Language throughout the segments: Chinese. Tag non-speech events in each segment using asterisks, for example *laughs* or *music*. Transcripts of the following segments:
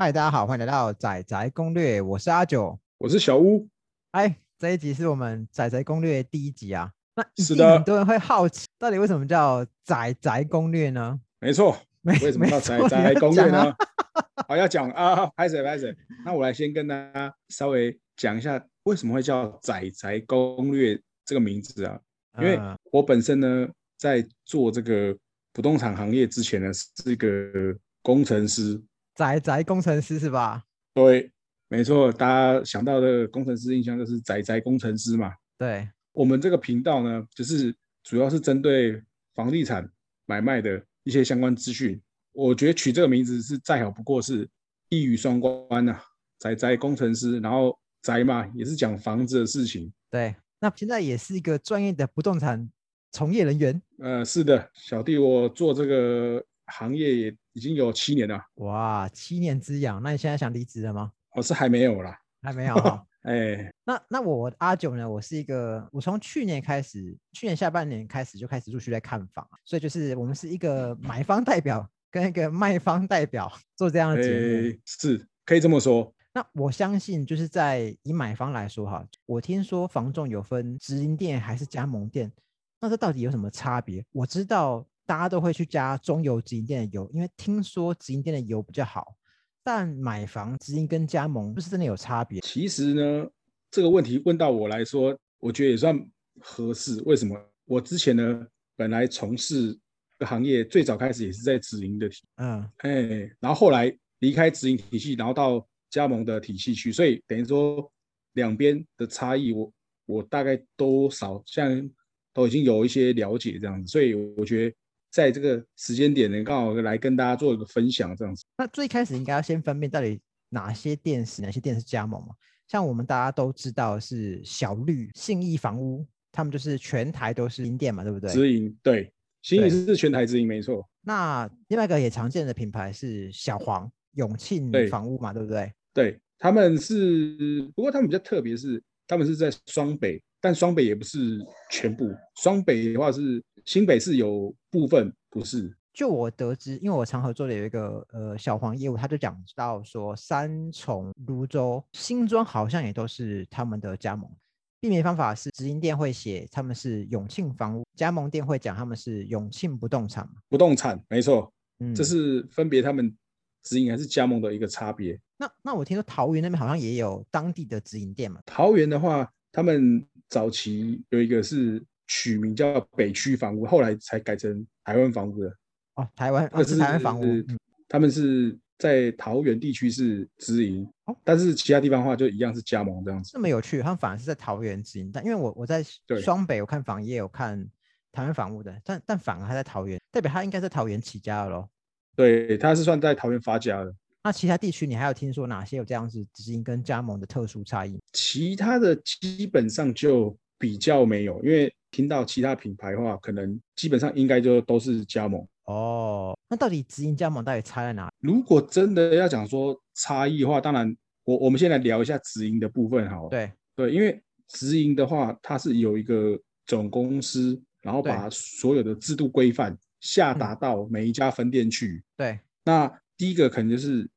嗨，大家好，欢迎来到仔仔攻略，我是阿九。我是小屋，哎，这一集是我们仔仔攻略第一集啊。那一是的定很多人会好奇，到底为什么叫仔仔攻略呢？没错。没为什么叫仔仔攻略呢？好，要讲啊，拍谁拍谁。那我来先跟大家稍微讲一下，为什么会叫仔仔攻略这个名字啊？因为嗯我本身呢，在做这个不动产行业之前呢，是一个工程师。仔仔工程师是吧？对，没错，大家想到的工程师印象就是宅宅工程师嘛。对，我们这个频道呢，就是主要是针对房地产买卖的一些相关资讯。我觉得取这个名字是再好不过，是一语双关呐、宅宅工程师，然后宅嘛也是讲房子的事情。对，那现在也是一个专业的不动产从业人员。呃，是的，小弟我做这个行业也已经有七年了，哇，七年之痒，那你现在想离职了吗？我是还没有啦。还没有哈。*laughs* 哎，那那我阿九呢？我是一个，我从去年开始，去年下半年开始就开始陆续在看房，所以就是我们是一个买方代表跟一个卖方代表做这样的节目。哎，是可以这么说。那我相信，就是在以买方来说哈，我听说房仲有分直营店还是加盟店，那这到底有什么差别？我知道大家都会去加中油直营店的油，因为听说直营店的油比较好。但买房直营跟加盟不是真的有差别？其实呢，这个问题问到我来说，我觉得也算合适。为什么？我之前呢，本来从事的行业最早开始也是在直营的体，嗯，哎，然后后来离开直营体系，然后到加盟的体系去，所以等于说两边的差异我，我大概多少像都已经有一些了解这样子，所以我觉得在这个时间点呢，刚好来跟大家做一个分享这样子。那最开始应该要先分辨到底哪些店是哪些店是加盟嘛？像我们大家都知道是小绿、信义房屋，他们就是全台都是营店嘛，对不对？直营对，新对宇是全台直营没错，那另外一个也常见的品牌是小黄、永庆对房屋嘛，对不对？对，他们是，不过他们比较特别是，他们是在双北，但双北也不是全部，双北的话是新北市有部分不是，就我得知，因为我常合作的有一个呃小黄业务，他就讲到说，三重、泸州、新庄好像也都是他们的加盟。避免方法是直营店会写他们是永庆房屋，加盟店会讲他们是永庆不动产嘛。不动产没错，嗯，这是分别他们直营还是加盟的一个差别。那那我听说桃园那边好像也有当地的直营店嘛。桃园的话，他们早期有一个是取名叫北区房屋，后来才改成台湾房屋的。哦，台湾哦那是台湾房屋，嗯他们是在桃园地区是直营哦，但是其他地方的话就一样是加盟这样子。这么有趣，他们反而是在桃园直营，但因为我我在对双北有看房，也有看台湾房屋的，但但反而他在桃园，代表他应该在桃园起家的咯。对，他是算在桃园发家的。那其他地区你还有听说哪些有这样子直营跟加盟的特殊差异？其他的基本上就比较没有，因为听到其他品牌的话，可能基本上应该就都是加盟。哦，那到底直营加盟到底差在哪？如果真的要讲说差异的话，当然我我们先来聊一下直营的部分好了。对，对，因为直营的话，它是有一个总公司，然后把所有的制度规范下嗯达到每一家分店去。对，那第一个可能就是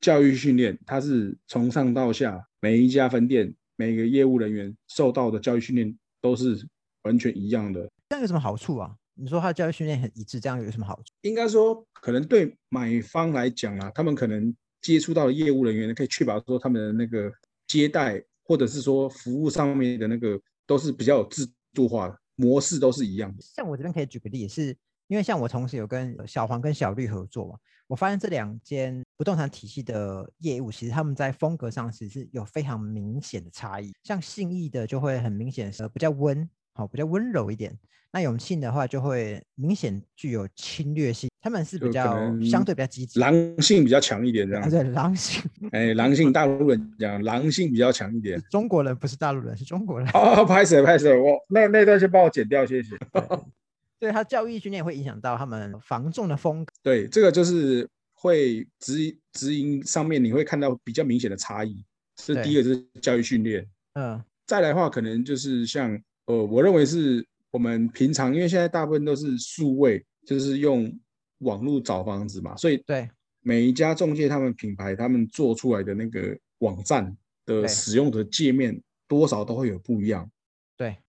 教育训练，它是从上到下每一家分店每个业务人员受到的教育训练都是完全一样的。这样有什么好处啊？你说他的教育训练很一致，这样有什么好处？应该说，可能对买方来讲啊，他们可能接触到的业务人员可以确保说他们的那个接待或者是说服务上面的那个都是比较有制度化的模式，都是一样的。像我这边可以举个例，是因为像我同时有跟小黄跟小绿合作嘛，我发现这两间不动产体系的业务，其实他们在风格上其实是有非常明显的差异。像信义的就会很明显是比较温，好、比较温柔一点。那永庆的话就会明显具有侵略性，他们是比较相对比较积极，狼性比较强一点，这啊样子。对狼性，*laughs* 哎，狼性，大陆人讲狼性比较强一点。中国人不是大陆人，是中国人。哦，拍死拍死，我那那段先帮我剪掉，谢谢。*laughs* 对他教育训练会影响到他们防重的风格。对，这个就是会直直营上面你会看到比较明显的差异。这第一个就是教育训练，嗯，再来的话，可能就是像呃，我认为是我们平常，因为现在大部分都是数位，就是用网络找房子嘛，所以对，每一家中介他们品牌他们做出来的那个网站的使用的界面多少都会有不一样。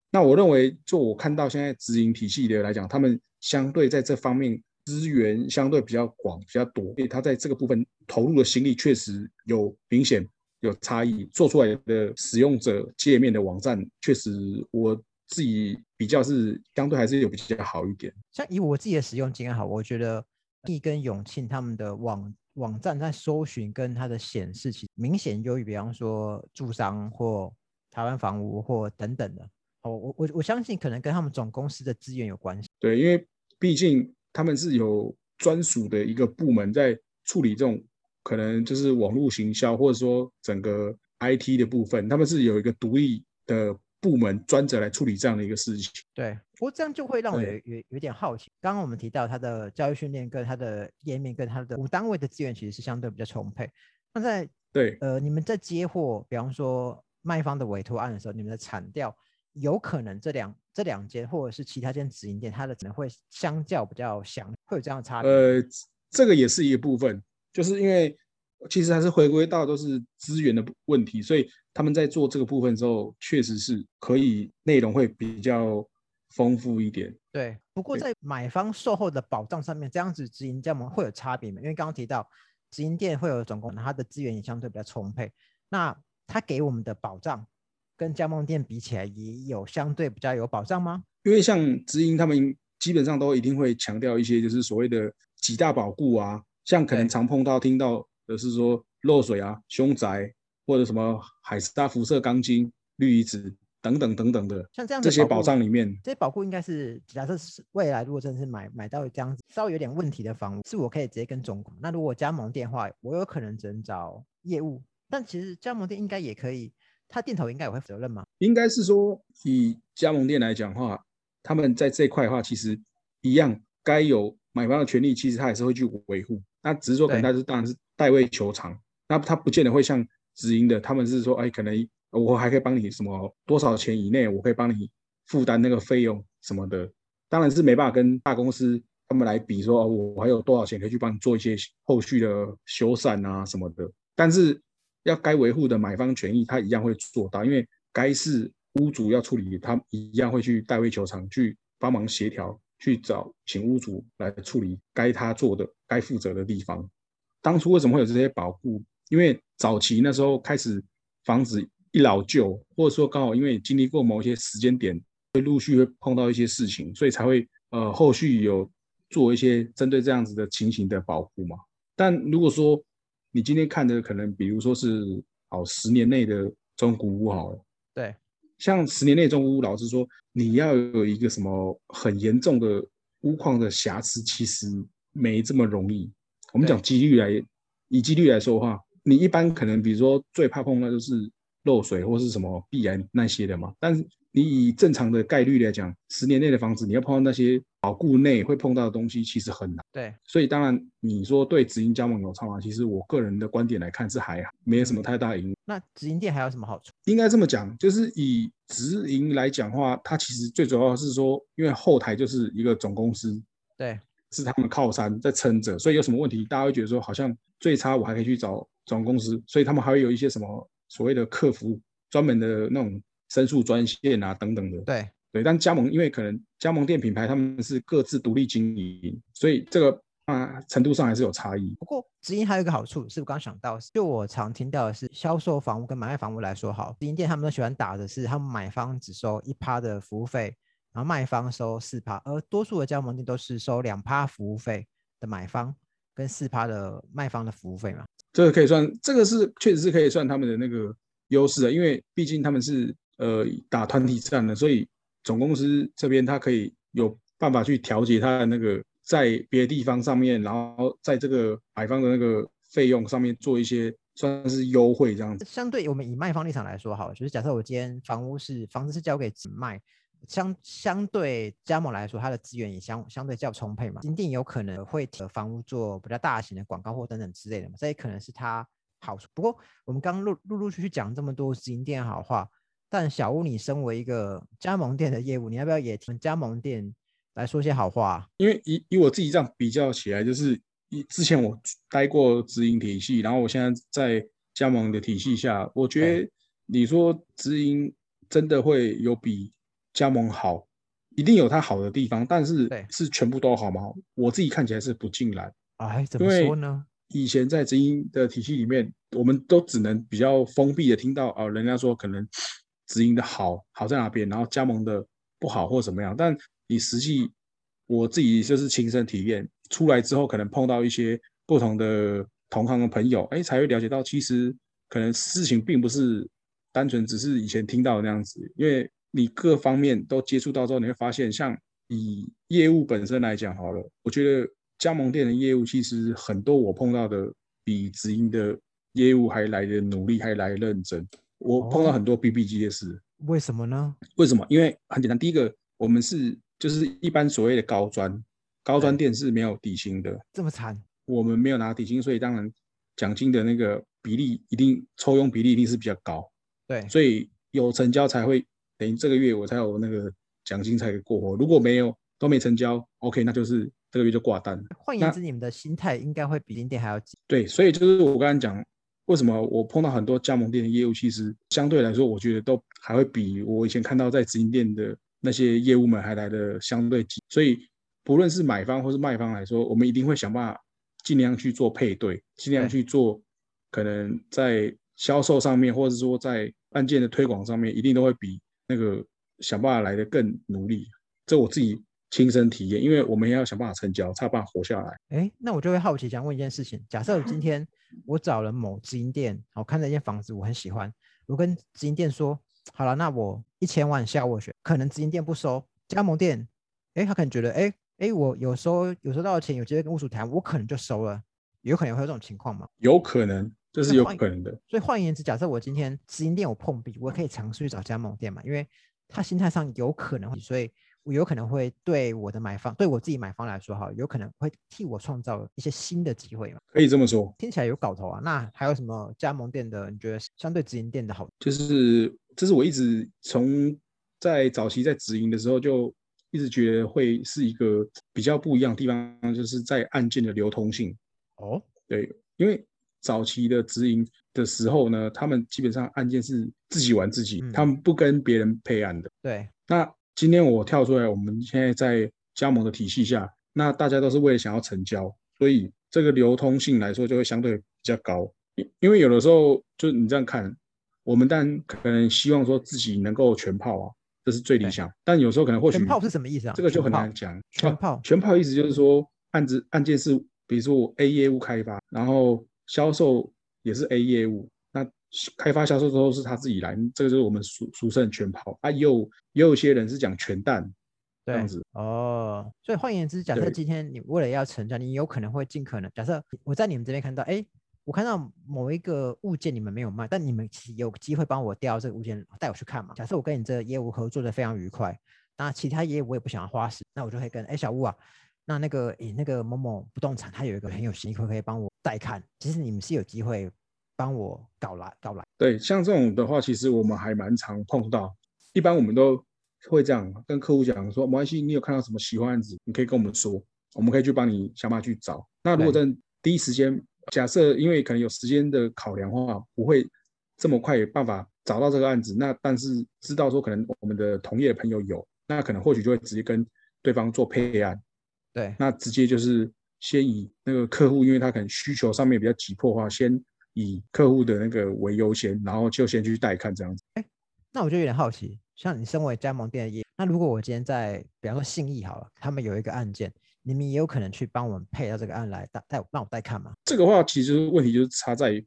那我认为，就我看到现在直营体系的来讲，他们相对在这方面资源相对比较广、比较多，所以他在这个部分投入的心力确实有明显有差异，做出来的使用者界面的网站，确实我自己比较是相对还是有比较好一点。像以我自己的使用经验好，我觉得易跟永庆他们的网网站在搜寻跟它的显示，其实明显优于，比方说住商或台湾房屋或等等的。哦，我我我相信可能跟他们总公司的资源有关系。对，因为毕竟他们是有专属的一个部门在处理这种可能就是网络行销，或者说整个 IT 的部分，他们是有一个独立的部门专责来处理这样的一个事情。对，不过这样就会让我有有有点好奇。刚刚我们提到他的教育训练跟他的页面跟他的五单位的资源其实是相对比较充沛。那在对，呃，你们在接获，比方说卖方的委托案的时候，你们的产调有可能这两这两间或者是其他间直营店，它的可能会相较比较详，会有这样的差别。呃，这个也是一个部分，就是因为其实还是回归到都是资源的问题，所以他们在做这个部分之后，确实是可以内容会比较丰富一点。对，不过在买方售后的保障上面，这样子直营加盟会有差别吗？因为刚刚提到直营店会有总共它的资源也相对比较充沛，那它给我们的保障跟加盟店比起来，也有相对比较有保障吗？因为像直营他们基本上都一定会强调一些就是所谓的几大保固啊，像可能常碰到听到的是说漏水啊、凶宅或者什么海沙辐射钢筋、氯离子等等等等的像这样这些保障里面，这些保护应该是假设是未来如果真的是买买到这样子稍微有点问题的房屋，是我可以直接跟总管。那如果加盟店的话，我有可能只能找业务，但其实加盟店应该也可以，他店头应该也会负责任吗？应该是说以加盟店来讲的话，他们在这一块的话，其实一样该有买方的权利，其实他也是会去维护。那只是说可能他是当然是代位求偿，那他不见得会像直营的，他们是说，哎，可能我还可以帮你什么多少钱以内，我可以帮你负担那个费用什么的。当然是没办法跟大公司他们来比说，哦我还有多少钱可以去帮你做一些后续的修缮啊什么的。但是要该维护的买方权益，他一样会做到，因为该是屋主要处理，他一样会去代位求偿，去帮忙协调，去找请屋主来处理该他做的、该负责的地方。当初为什么会有这些保护？因为早期那时候开始房子一老旧，或者说刚好因为经历过某些时间点，会陆续会碰到一些事情，所以才会呃后续有做一些针对这样子的情形的保护嘛。但如果说你今天看的可能比如说是好十年内的中古屋好了，对，像十年内中古屋，老实说，你要有一个什么很严重的屋况的瑕疵，其实没这么容易。我们对讲几率来，以几率来说的话，你一般可能比如说最怕碰到就是漏水或是什么必然那些的嘛。但是你以正常的概率来讲，十年内的房子，你要碰到那些保固内会碰到的东西，其实很难。对，所以当然你说对直营加盟有差吗？其实我个人的观点来看是还好，没有什么太大影响。那直营店还有什么好处？应该这么讲，就是以直营来讲的话，它其实最主要是说，因为后台就是一个总公司，对，是他们靠山在撑着，所以有什么问题，大家会觉得说，好像最差我还可以去找总公司，所以他们还会有一些什么所谓的客服专门的那种申诉专线啊等等的。对，对，但加盟因为可能加盟店品牌他们是各自独立经营，所以这个啊程度上还是有差异。不过直营还有一个好处，是我刚刚想到，就我常听到的是，销售房屋跟买卖房屋来说好，直营店他们都喜欢打的是，他们买方只收一趴的服务费，然后卖方收四趴，而多数的加盟店都是收两趴服务费的买方跟四趴的卖方的服务费嘛。这个可以算，这个是确实是可以算他们的那个优势的，因为毕竟他们是呃打团体战的，所以总公司这边他可以有办法去调节它的那个在别的地方上面，然后在这个买方的那个费用上面做一些算是优惠这样子。相对我们以卖方立场来说好了，就是假设我今天房屋是房子是交给直卖，相相对加盟来说，它的资源也相相对较充沛嘛，一定有可能会替房屋做比较大型的广告或等等之类的嘛，这也可能是它好处。不过我们刚陆陆陆续续讲这么多直营店好话，但小屋你身为一个加盟店的业务，你要不要也听加盟店来说些好话啊？因为以以我自己这样比较起来，就是以之前我待过直营体系，然后我现在在加盟的体系下，我觉得你说直营真的会有比加盟好，一定有它好的地方，但是对是全部都好吗？我自己看起来是不尽然。哎，怎么说呢？以前在直营的体系里面，我们都只能比较封闭的听到啊、人家说可能直营的好好在哪边，然后加盟的不好或怎么样。但你实际我自己就是亲身体验出来之后，可能碰到一些不同的同行的朋友，哎，才会了解到其实可能事情并不是单纯只是以前听到的那样子，因为你各方面都接触到之后，你会发现，像以业务本身来讲好了，我觉得加盟店的业务其实很多我碰到的比直营的业务还来的努力，还来认真。我碰到哦很多 BB 机的事，为什么呢？为什么？因为很简单，第一个，我们是就是一般所谓的高专，高专店是没有底薪的，这么惨？我们没有拿底薪，所以当然奖金的那个比例一定抽佣比例一定是比较高，对，所以有成交才会等于这个月我才有那个奖金才可以过活，如果没有都没成交，OK，那就是这个月就挂单。换言之，你们的心态应该会比零点还要急。对，所以就是我刚才讲，为什么我碰到很多加盟店的业务，其实相对来说，我觉得都还会比我以前看到在直营店的那些业务们还来的相对急。所以不论是买方或是卖方来说，我们一定会想办法尽量去做配对，尽量去做可能在销售上面，或者说在案件的推广上面，一定都会比那个想办法来的更努力。这我自己亲身体验，因为我们也要想办法成交，才有办法活下来。哎，那我就会好奇，想问一件事情：假设今天我找了某直营店，我看了一间房子我很喜欢，我跟直营店说，好了，那我一千万下斡旋，可能直营店不收，加盟店，哎，他可能觉得，哎哎，我有时候有收到的钱，有机会跟屋主谈，我可能就收了，有可能会有这种情况吗？有可能，这是有可能的。所以换言之，假设我今天直营店我碰壁，我可以尝试去找加盟店嘛，因为他心态上有可能，所以我有可能会对我的买方，对我自己买方来说哈，有可能会替我创造一些新的机会嘛。可以这么说，听起来有搞头啊。那还有什么加盟店的？你觉得相对直营店的好？就是这是我一直从在早期在直营的时候就一直觉得会是一个比较不一样的地方，就是在案件的流通性。哦，对，因为早期的直营的时候呢，他们基本上案件是自己玩自己，嗯他们不跟别人配案的。对，那今天我跳出来，我们现在在加盟的体系下，那大家都是为了想要成交，所以这个流通性来说就会相对比较高。因因为有的时候就你这样看，我们当然可能希望说自己能够全泡啊，这是最理想。但有时候可能或许全泡是什么意思啊？这个就很难讲。啊全泡 *laughs* 全泡意思就是说案子案件是，比如说我 A 业务开发，然后销售也是 A 业务，那开发销售都是他自己来，这个就是我们俗俗称全跑啊。也有也有一些人是讲全蛋这对样子，哦。所以换言之，假设今天你为了要成交，你有可能会尽可能，假设我在你们这边看到，哎，我看到某一个物件你们没有卖，但你们其实有机会帮我调这个物件带我去看嘛。假设我跟你这个业务合作的非常愉快，那其他业务我也不想要花时，那我就会跟哎小吴啊，那那个诶那个某某不动产，他有一个很有兴趣，可以帮我带看。其实你们是有机会帮我搞来搞来。对，像这种的话，其实我们还蛮常碰到。一般我们都会这样跟客户讲说，没关系，你有看到什么喜欢案子，你可以跟我们说，我们可以去帮你想办法去找。那如果在第一时间，假设因为可能有时间的考量的话，不会这么快有办法找到这个案子，那但是知道说可能我们的同业的朋友有，那可能或许就会直接跟对方做配案，对，那直接就是先以那个客户，因为他可能需求上面比较急迫的话，先以客户的那个为优先，然后就先去带看这样子。那我就有点好奇，像你身为加盟店的业，那如果我今天在，比方说信义好了，他们有一个案件，你们也有可能去帮我们配到这个案来带带我让我带看吗？这个话其实问题就是差在于，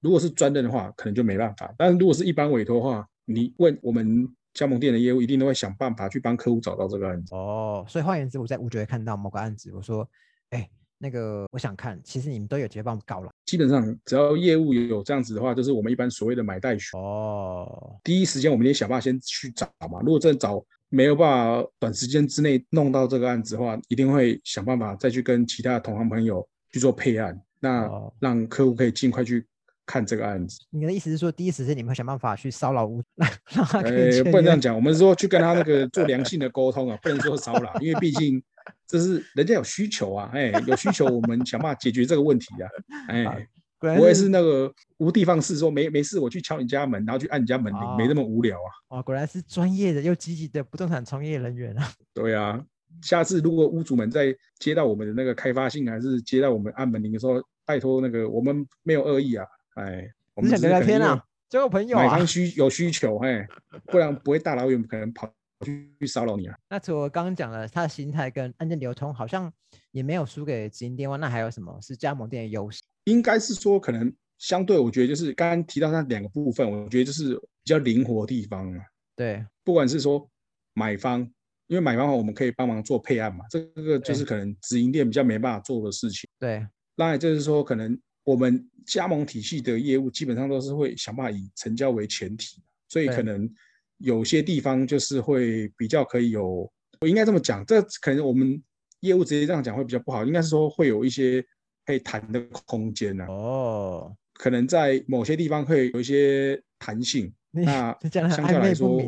如果是专任的话，可能就没办法；但是如果是一般委托的话，你问我们加盟店的业务，一定都会想办法去帮客户找到这个案子。哦，所以换言之，我在五九会看到某个案子，我说，哎，那个我想看，其实你们都有直接帮我们搞了。基本上只要业务有这样子的话，就是我们一般所谓的买代权。哦，第一时间我们得想办法先去找嘛。如果真的找没有办法短时间之内弄到这个案子的话，一定会想办法再去跟其他的同行朋友去做配案，那哦让客户可以尽快去看这个案子。你的意思是说，第一时间你们会想办法去骚扰屋，*laughs* 让让他可以呃，签约不能这样讲，我们是说去跟他那个做良性的沟通啊，不能说骚扰，因为毕竟 *laughs* 这是人家有需求啊，哎，有需求我们想办法解决这个问题啊，*laughs* 哎，我也是那个无地方事，说没没事我去敲你家门，然后去按你家门铃，没那么无聊啊。哦，果然是专业的又积极的不动产从业人员啊。*laughs* 对啊，下次如果屋主们在接到我们的那个开发信，还是接到我们按门铃的时候，拜托那个我们没有恶意啊，哎，我们想聊聊天啊，交个朋友啊。买方需有需求，哎，不然不会大老远可能跑。去骚扰你了？那除了刚刚讲的他的心态跟案件流通，好像也没有输给直营店哇。那还有什么是加盟店的优势？应该是说，可能相对，我觉得就是刚刚提到那两个部分，我觉得就是比较灵活的地方嘛。对，不管是说买方，因为买方我们可以帮忙做配案嘛，这个就是可能直营店比较没办法做的事情。对，那也就是说，可能我们加盟体系的业务基本上都是会想办法以成交为前提，所以可能。有些地方就是会比较可以有，我应该这么讲，这可能我们业务直接这样讲会比较不好，应该是说会有一些可以谈的空间呢。哦，可能在某些地方会有一些弹性。*laughs* 那相对来说，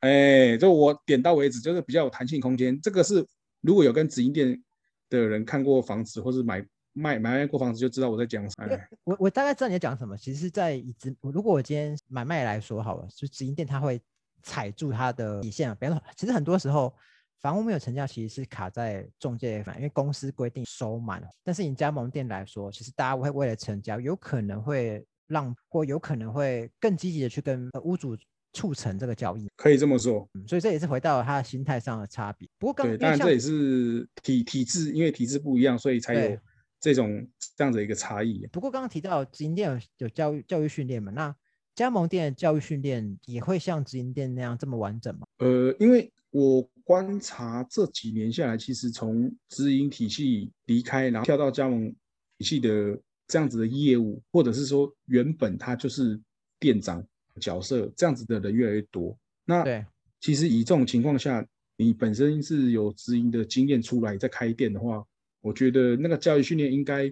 哎，就我点到为止，就是比较有弹性空间。这个是如果有跟直营店的人看过房子，或是买卖买卖过房子，就知道我在讲啥。我我大概知道你在讲什么。其实，在以直如果我今天买卖来说好了，就直营店他会。踩住它的底线啊！比方说，其实很多时候房屋没有成交，其实是卡在中介方，因为公司规定收满。但是以加盟店来说，其实大家会为了成交，有可能会让或有可能会更积极的去跟屋主促成这个交易。可以这么说，所以这也是回到他的心态上的差别。不过刚当然这也是体体制，因为体制不一样，所以才有这种这样的一个差异。不过刚刚提到直营店有教育教育训练嘛？那加盟店的教育训练也会像直营店那样这么完整吗？呃，因为我观察这几年下来，其实从直营体系离开，然后跳到加盟体系的这样子的业务，或者是说原本他就是店长角色这样子的人越来越多。那对，其实以这种情况下，你本身是有直营的经验出来再开店的话，我觉得那个教育训练应该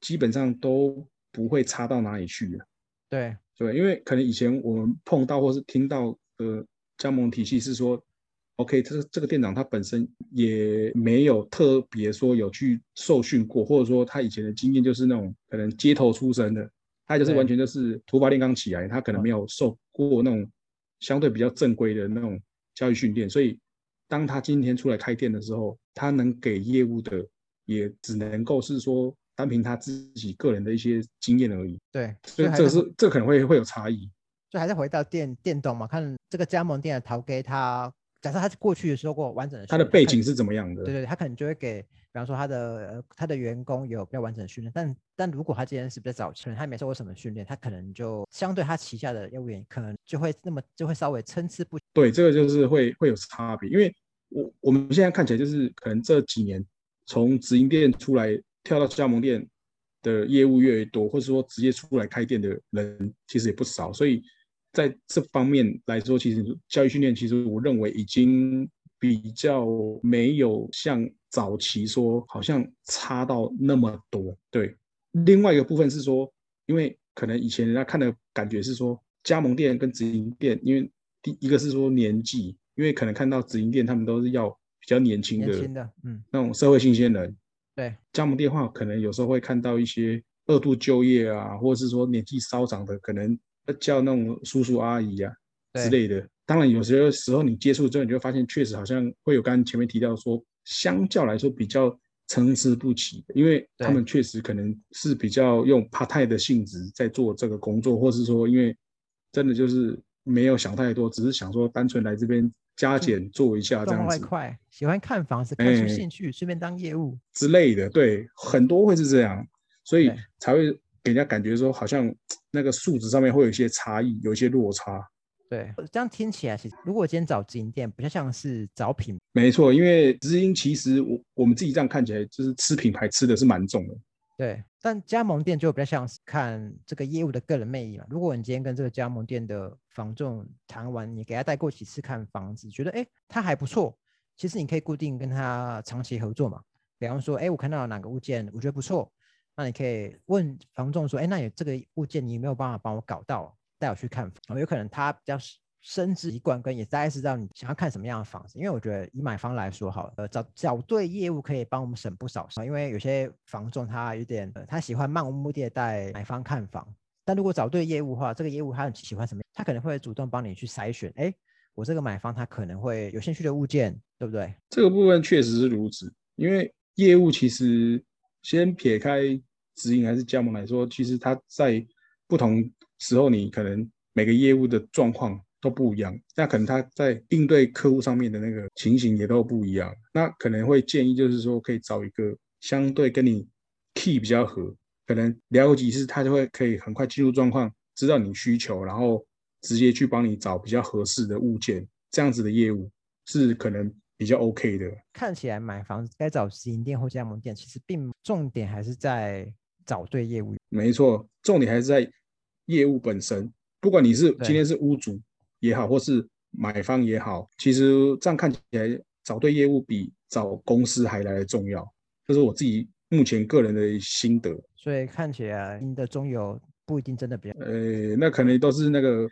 基本上都不会差到哪里去对。对，因为可能以前我们碰到或是听到的加盟体系是说，OK，这这个店长他本身也没有特别说有去受训过，或者说他以前的经验就是那种可能街头出身的，他就是完全就是土法炼钢起来，他可能没有受过那种相对比较正规的那种教育训练，所以当他今天出来开店的时候，他能给业务的也只能够是说。单凭他自己个人的一些经验而已。对，所以这是这可能会会有差异。就还是回到电电动嘛，看这个加盟店的淘给他，假设他过去的时候过完整的，他的背景是怎么样的？对对，他可能就会给，比方说他的他的员工有比较完整的训练。但但如果他今天是比较早期，他没受过什么训练，他可能就相对他旗下的业务员可能就会那么就会稍微参差不。对，这个就是会会有差别，因为我我们现在看起来就是可能这几年从直营店出来。跳到加盟店的业务越来越多，或者说直接出来开店的人其实也不少，所以在这方面来说，其实教育训练其实我认为已经比较没有像早期说好像差到那么多。对，另外一个部分是说，因为可能以前人家看的感觉是说加盟店跟直营店，因为第一个是说年纪，因为可能看到直营店他们都是要比较年轻的，嗯，那种社会新鲜人。对，加盟电话可能有时候会看到一些二度就业啊，或者是说年纪稍长的，可能叫那种叔叔阿姨啊之类的。当然，有些时候你接触之后，你就会发现确实好像会有刚刚前面提到说，相较来说比较参差不齐，因为他们确实可能是比较用 part time 的性质在做这个工作，或是说因为真的就是没有想太多，只是想说单纯来这边。加减做一下这样子，快喜欢看房子，看出兴趣，顺便当业务之类的，对，很多会是这样，所以才会给人家感觉说，好像那个数值上面会有一些差异，有一些落差。对，这样听起来，其实如果今天找直营店，比较像是找品。没错，因为直营其实我我们自己这样看起来，就是吃品牌吃的是蛮重的。对，但加盟店就比较像是看这个业务的个人魅力嘛。如果你今天跟这个加盟店的房仲谈完，你给他带过几次看房子，觉得哎他还不错，其实你可以固定跟他长期合作嘛。比方说，哎我看到哪个物件我觉得不错，那你可以问房仲说，哎那你这个物件你有没有办法帮我搞到，带我去看房？有可能他比较深知一贯，跟也大概知道你想要看什么样的房子。因为我觉得以买方来说，好，呃，找找对业务可以帮我们省不少因为有些房仲他有点，呃，他喜欢漫无目的的带买方看房。但如果找对业务的话，这个业务他很喜欢什么？他可能会主动帮你去筛选。哎，我这个买方他可能会有兴趣的物件，对不对？这个部分确实是如此。因为业务其实先撇开直营还是加盟来说，其实他在不同时候，你可能每个业务的状况都不一样。那可能他在应对客户上面的那个情形也都不一样。那可能会建议就是说，可以找一个相对跟你 key 比较合。可能聊几次，他就会可以很快进入状况，知道你需求，然后直接去帮你找比较合适的物件。这样子的业务是可能比较 OK 的。看起来买房子该找直营店或加盟店，其实并重点还是在找对业务。没错，重点还是在业务本身。不管你是今天是屋主也好，或是买方也好，其实这样看起来找对业务比找公司还来的重要。这是我自己。目前个人的心得，所以看起来你的中游不一定真的比较，呃，那可能都是那个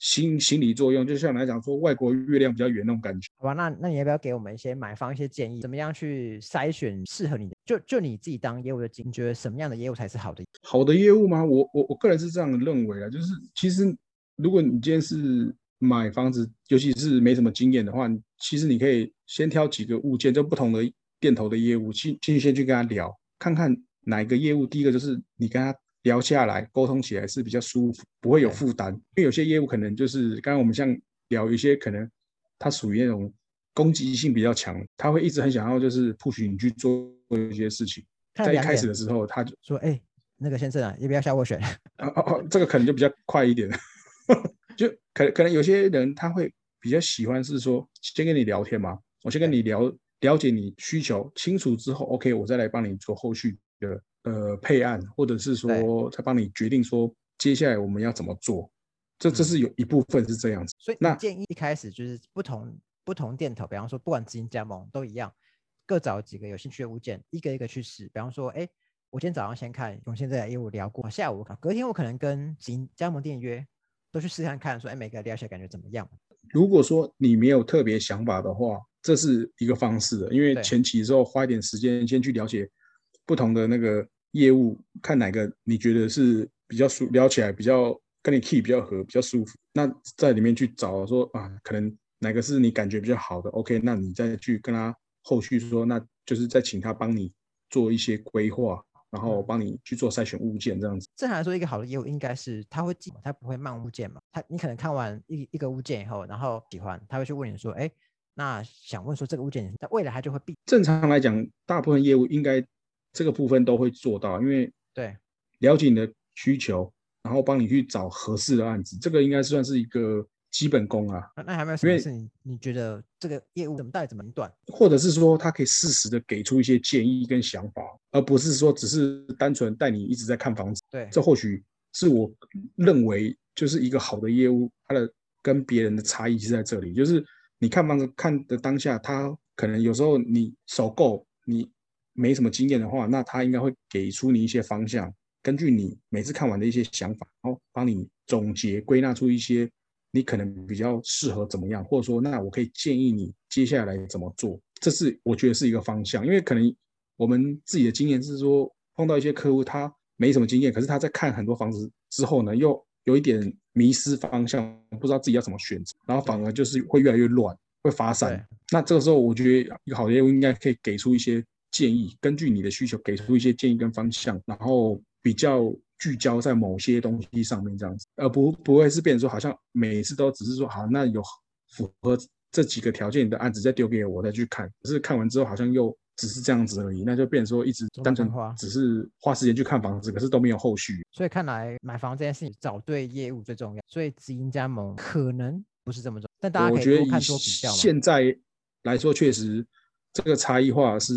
心心理作用，就像来讲说外国月亮比较圆那种感觉。好吧，那那你要不要给我们一些买方一些建议，怎么样去筛选适合你的？就就你自己当业务的经验，觉得什么样的业务才是好的？好的业务吗？我我我个人是这样认为啊，就是其实如果你今天是买房子，尤其是没什么经验的话，其实你可以先挑几个物件，就不同的店头的业务，进进去先去跟他聊。看看哪一个业务，第一个就是你跟他聊下来，沟通起来是比较舒服，不会有负担。因为有些业务可能就是刚刚我们像聊一些，可能他属于那种攻击性比较强，他会一直很想要就是 push 你去做一些事情。在一开始的时候，他就说：“哎，那个先生啊，要不要下我选？”哦哦，这个可能就比较快一点，就可可能有些人他会比较喜欢是说先跟你聊天嘛，我先跟你聊。了解你需求清楚之后，OK，我再来帮你做后续的呃配案，或者是说再帮你决定说接下来我们要怎么做。这这是有一部分是这样子。所以那建议一开始就是不同不同店头，比方说不管直营加盟都一样，各找几个有兴趣的物件，一个一个去试。比方说，哎，我今天早上先看用现在的业务聊过，下午隔天我可能跟直营加盟店约，都去试看看，说哎每个聊起来感觉怎么样。如果说你没有特别想法的话。这是一个方式的，因为前期之后花一点时间先去了解不同的那个业务，看哪个你觉得是比较舒聊起来比较跟你 key 比较合比较舒服，那在里面去找说啊，可能哪个是你感觉比较好的，OK，那你再去跟他后续说，那就是再请他帮你做一些规划，然后帮你去做筛选物件这样子。正常来说，一个好的业务应该是他会记，他不会慢物件嘛，他你可能看完一一个物件以后，然后喜欢，他会去问你说，哎。那想问说，这个物件在未来他就会避正常来讲，大部分业务应该这个部分都会做到，因为对了解你的需求，然后帮你去找合适的案子，这个应该算是一个基本功啊。那那还没有什么是你你觉得这个业务怎么带怎么断，或者是说他可以适时的给出一些建议跟想法，而不是说只是单纯带你一直在看房子。对，这或许是我认为就是一个好的业务，它的跟别人的差异是在这里，就是。你看房子看的当下，他可能有时候你首购，你没什么经验的话，那他应该会给出你一些方向，根据你每次看完的一些想法，然后帮你总结归纳出一些你可能比较适合怎么样，或者说那我可以建议你接下来怎么做，这是我觉得是一个方向，因为可能我们自己的经验是说碰到一些客户他没什么经验，可是他在看很多房子之后呢，又有一点。迷失方向，不知道自己要怎么选择，然后反而就是会越来越乱，会发散。那这个时候，我觉得一个好的业务应该可以给出一些建议，根据你的需求给出一些建议跟方向，然后比较聚焦在某些东西上面，这样子，而不不会是变成说好像每次都只是说好，那有符合这几个条件的案子再丢给我再去看，可是看完之后好像又。只是这样子而已，那就变成说一直单纯花，只是花时间去看房子，可是都没有后续。所以看来买房这件事情，找对业务最重要。所以直营加盟可能不是这么重要，但大家可以多看多比较。现在来说，确实这个差异化是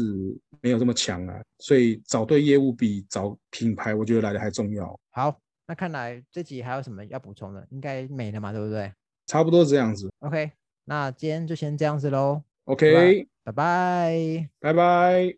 没有这么强啊。所以找对业务比找品牌，我觉得来的还重要。好，那看来这集还有什么要补充的？应该没了嘛，对不对？差不多这样子。OK，那今天就先这样子喽。OK。拜拜，拜拜。